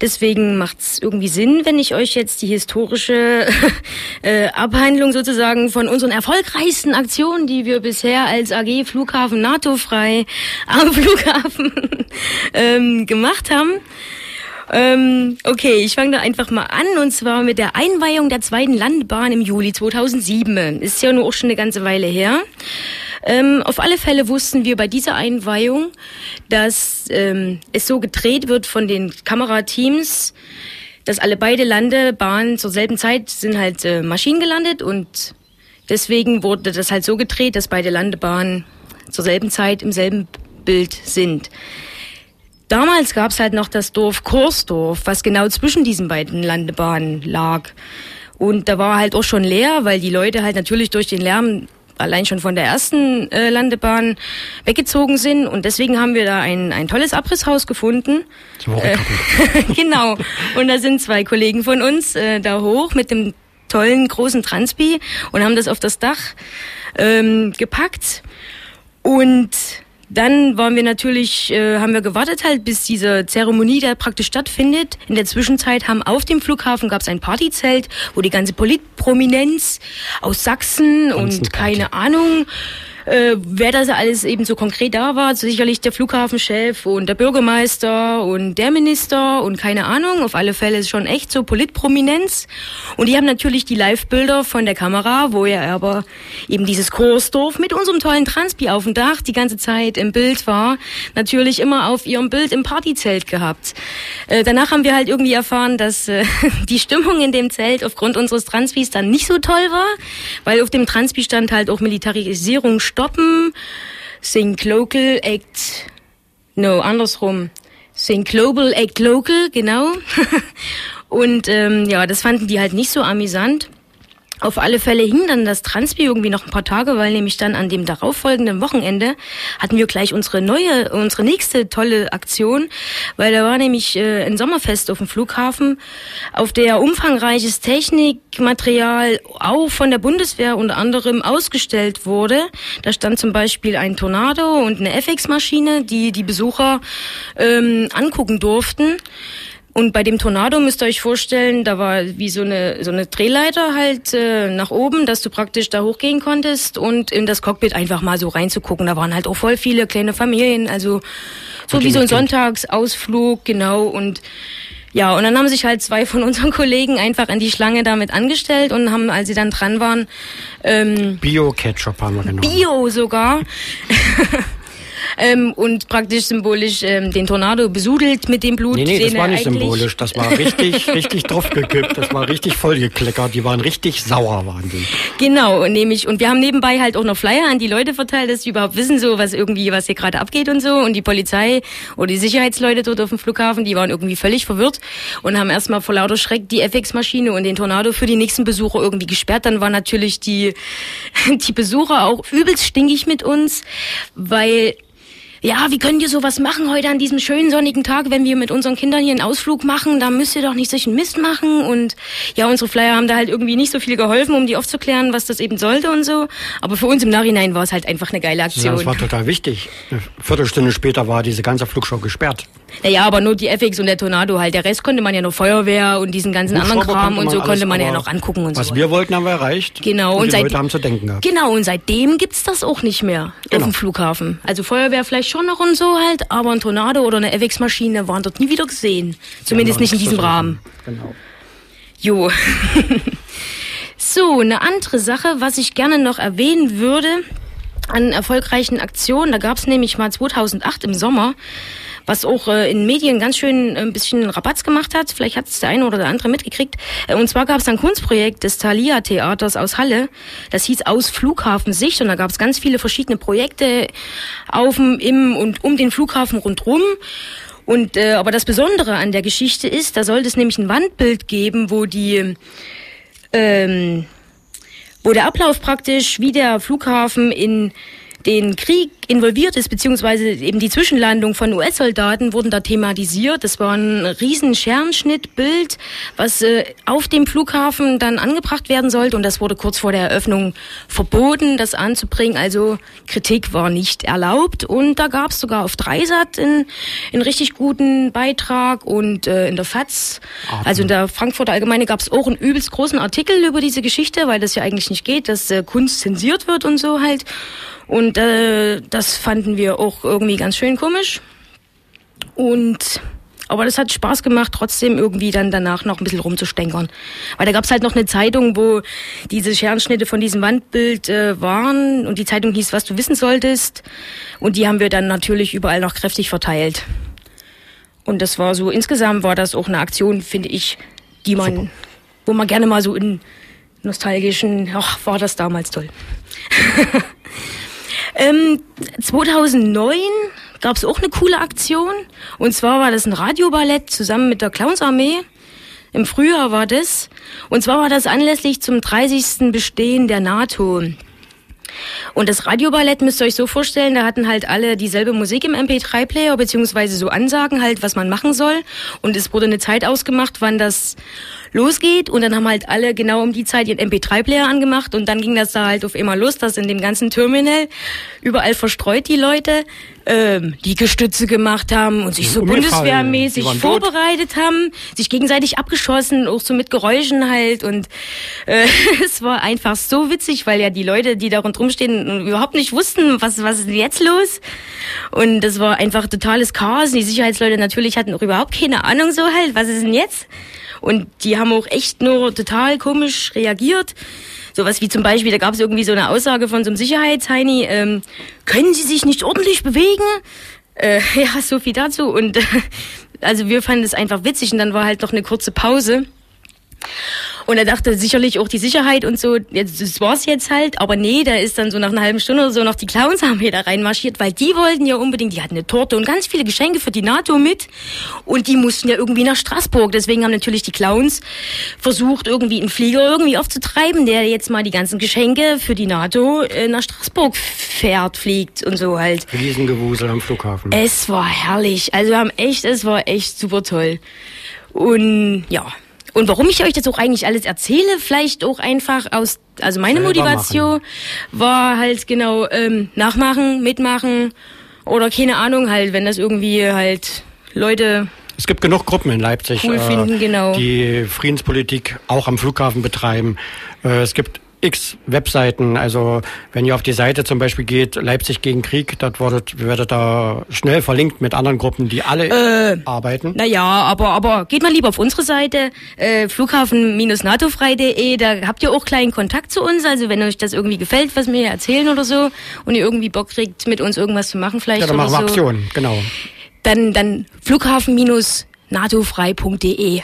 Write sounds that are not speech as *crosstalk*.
Deswegen macht es irgendwie Sinn, wenn ich euch jetzt die historische *laughs* äh, Abhandlung sozusagen von unseren erfolgreichsten Aktionen, die wir bisher als AG Flughafen NATO-frei *laughs* am Flughafen *laughs* ähm, gemacht haben. Ähm, okay, ich fange da einfach mal an und zwar mit der Einweihung der zweiten Landebahn im Juli 2007. Ist ja nur auch schon eine ganze Weile her. Ähm, auf alle Fälle wussten wir bei dieser Einweihung, dass ähm, es so gedreht wird von den Kamerateams, dass alle beide Landebahnen zur selben Zeit sind halt äh, Maschinen gelandet und deswegen wurde das halt so gedreht, dass beide Landebahnen zur selben Zeit im selben Bild sind. Damals gab es halt noch das Dorf Korsdorf, was genau zwischen diesen beiden Landebahnen lag. Und da war halt auch schon leer, weil die Leute halt natürlich durch den Lärm allein schon von der ersten äh, Landebahn weggezogen sind. Und deswegen haben wir da ein, ein tolles Abrisshaus gefunden. Äh, *laughs* genau. Und da sind zwei Kollegen von uns äh, da hoch mit dem tollen großen Transpi und haben das auf das Dach ähm, gepackt. Und dann waren wir natürlich, äh, haben wir gewartet halt, bis diese Zeremonie da praktisch stattfindet. In der Zwischenzeit haben auf dem Flughafen gab es ein Partyzelt, wo die ganze Politprominenz aus Sachsen und keine Ahnung äh, wer das alles eben so konkret da war. Sicherlich der Flughafenchef und der Bürgermeister und der Minister und keine Ahnung. Auf alle Fälle ist schon echt so Politprominenz. Und die haben natürlich die Live-Bilder von der Kamera, wo ja aber eben dieses Kursdorf mit unserem tollen Transpi auf dem Dach die ganze Zeit im Bild war, natürlich immer auf ihrem Bild im Partyzelt gehabt. Äh, danach haben wir halt irgendwie erfahren, dass äh, *laughs* die Stimmung in dem Zelt aufgrund unseres Transpis dann nicht so toll war, weil auf dem Transpi stand halt auch Militarisierung stoppen. Think Local, Act, no, andersrum. Think Global, Act Local, genau. *laughs* Und ähm, ja, das fanden die halt nicht so amüsant. Auf alle Fälle hing dann das Transpi irgendwie noch ein paar Tage, weil nämlich dann an dem darauffolgenden Wochenende hatten wir gleich unsere neue, unsere nächste tolle Aktion, weil da war nämlich äh, ein Sommerfest auf dem Flughafen, auf der umfangreiches Technikmaterial auch von der Bundeswehr unter anderem ausgestellt wurde. Da stand zum Beispiel ein Tornado und eine FX-Maschine, die die Besucher ähm, angucken durften. Und bei dem Tornado müsst ihr euch vorstellen, da war wie so eine so eine Drehleiter halt äh, nach oben, dass du praktisch da hochgehen konntest und in das Cockpit einfach mal so reinzugucken. Da waren halt auch voll viele kleine Familien, also so wie so ein Sonntagsausflug, genau. Und ja, und dann haben sich halt zwei von *laughs* unseren Kollegen einfach an die Schlange damit angestellt und haben, als sie dann dran waren, ähm, Bio-Ketchup haben wir genommen. Bio sogar. *laughs* ähm, und praktisch symbolisch ähm, den Tornado besudelt mit dem Blut. Nee, nee, das war nicht symbolisch. Das war richtig, *laughs* richtig draufgekippt. Das war richtig vollgekleckert. Die waren richtig sauer, waren die. Genau, und nämlich, und wir haben nebenbei halt auch noch Flyer an die Leute verteilt, dass sie überhaupt wissen, so was irgendwie, was hier gerade abgeht und so. Und die Polizei oder die Sicherheitsleute dort auf dem Flughafen, die waren irgendwie völlig verwirrt und haben erstmal vor lauter Schreck die FX-Maschine und den Tornado für die nächsten Besucher irgendwie gesperrt. Dann waren natürlich die, *laughs* die Besucher auch übelst stinkig mit uns, weil ja, wie könnt ihr sowas machen heute an diesem schönen sonnigen Tag, wenn wir mit unseren Kindern hier einen Ausflug machen? Da müsst ihr doch nicht solchen Mist machen. Und ja, unsere Flyer haben da halt irgendwie nicht so viel geholfen, um die aufzuklären, was das eben sollte und so. Aber für uns im Nachhinein war es halt einfach eine geile Aktion. Ja, das war total wichtig. Eine Viertelstunde später war diese ganze Flugshow gesperrt. Naja, aber nur die FX und der Tornado halt. Der Rest konnte man ja noch Feuerwehr und diesen ganzen anderen Kram und so konnte man ja noch angucken und was so. Was wir wollten, haben wir erreicht. Genau. Und, und die seit, Leute haben zu denken gehabt. Genau. Und seitdem gibt's das auch nicht mehr genau. auf dem Flughafen. Also Feuerwehr vielleicht schon noch und so halt, aber ein Tornado oder eine FX-Maschine waren dort nie wieder gesehen. Zumindest ja, nicht in diesem Rahmen. Genau. Jo. *laughs* so, eine andere Sache, was ich gerne noch erwähnen würde an erfolgreichen Aktionen, da gab's nämlich mal 2008 im Sommer was auch äh, in Medien ganz schön äh, ein bisschen Rabatz gemacht hat. Vielleicht hat es der eine oder der andere mitgekriegt. Äh, und zwar gab es ein Kunstprojekt des Thalia Theaters aus Halle. Das hieß Aus Flughafen Sicht und da gab es ganz viele verschiedene Projekte auf dem, im und um den Flughafen rundrum. Und äh, aber das Besondere an der Geschichte ist, da sollte es nämlich ein Wandbild geben, wo die ähm, wo der Ablauf praktisch wie der Flughafen in den Krieg involviert ist, beziehungsweise eben die Zwischenlandung von US-Soldaten wurden da thematisiert. Das war ein riesen Scherenschnittbild, was äh, auf dem Flughafen dann angebracht werden sollte und das wurde kurz vor der Eröffnung verboten, das anzubringen. Also Kritik war nicht erlaubt und da gab es sogar auf Dreisat einen, einen richtig guten Beitrag und äh, in der FAZ, also in der Frankfurter Allgemeine gab es auch einen übelst großen Artikel über diese Geschichte, weil das ja eigentlich nicht geht, dass äh, Kunst zensiert wird und so halt. Und äh, das fanden wir auch irgendwie ganz schön komisch. Und aber das hat Spaß gemacht, trotzdem irgendwie dann danach noch ein bisschen rumzustänkern. Weil da gab's halt noch eine Zeitung, wo diese Scherenschnitte von diesem Wandbild äh, waren und die Zeitung hieß, was du wissen solltest. Und die haben wir dann natürlich überall noch kräftig verteilt. Und das war so, insgesamt war das auch eine Aktion, finde ich, die man, Super. wo man gerne mal so in nostalgischen, ach, war das damals toll. *laughs* ähm, 2009 gab es auch eine coole Aktion. Und zwar war das ein Radioballett zusammen mit der Clownsarmee. Im Frühjahr war das. Und zwar war das anlässlich zum 30. Bestehen der NATO. Und das Radioballett müsst ihr euch so vorstellen, da hatten halt alle dieselbe Musik im MP3-Player, beziehungsweise so Ansagen halt, was man machen soll. Und es wurde eine Zeit ausgemacht, wann das losgeht. Und dann haben halt alle genau um die Zeit ihren MP3-Player angemacht. Und dann ging das da halt auf einmal los, dass in dem ganzen Terminal überall verstreut die Leute ähm, Liegestütze gemacht haben und sich so bundeswehrmäßig vorbereitet haben, sich gegenseitig abgeschossen, auch so mit Geräuschen halt. Und äh, *laughs* es war einfach so witzig, weil ja die Leute, die da rundherum stehen, überhaupt nicht wussten, was, was ist denn jetzt los. Und das war einfach totales Chaos. Die Sicherheitsleute natürlich hatten auch überhaupt keine Ahnung so halt, was ist denn jetzt? Und die haben auch echt nur total komisch reagiert. Sowas wie zum Beispiel, da gab es irgendwie so eine Aussage von so einem Sicherheitsheini, ähm, können Sie sich nicht ordentlich bewegen? Äh, *laughs* ja, so viel dazu. Und äh, *laughs* also wir fanden es einfach witzig und dann war halt noch eine kurze Pause. Und er dachte sicherlich auch die Sicherheit und so, jetzt, das war's jetzt halt. Aber nee, da ist dann so nach einer halben Stunde oder so noch die Clownsarmee da reinmarschiert, weil die wollten ja unbedingt, die hatten eine Torte und ganz viele Geschenke für die NATO mit. Und die mussten ja irgendwie nach Straßburg. Deswegen haben natürlich die Clowns versucht, irgendwie einen Flieger irgendwie aufzutreiben, der jetzt mal die ganzen Geschenke für die NATO äh, nach Straßburg fährt, fliegt und so halt. Riesengewusel am Flughafen. Es war herrlich. Also wir haben echt, es war echt super toll. Und ja, und warum ich euch das auch eigentlich alles erzähle, vielleicht auch einfach aus, also meine Selber Motivation machen. war halt genau ähm, nachmachen, mitmachen oder keine Ahnung halt, wenn das irgendwie halt Leute es gibt genug Gruppen in Leipzig, cool finden, äh, genau. die Friedenspolitik auch am Flughafen betreiben. Äh, es gibt x Webseiten. Also wenn ihr auf die Seite zum Beispiel geht, Leipzig gegen Krieg, dort werdet, werdet da schnell verlinkt mit anderen Gruppen, die alle äh, arbeiten. Naja, aber, aber geht mal lieber auf unsere Seite, äh, flughafen-natofrei.de, da habt ihr auch kleinen Kontakt zu uns. Also wenn euch das irgendwie gefällt, was wir hier erzählen oder so, und ihr irgendwie Bock kriegt, mit uns irgendwas zu machen vielleicht. Ja, dann machen wir so, Aktionen, genau. Dann, dann flughafen-natofrei.de.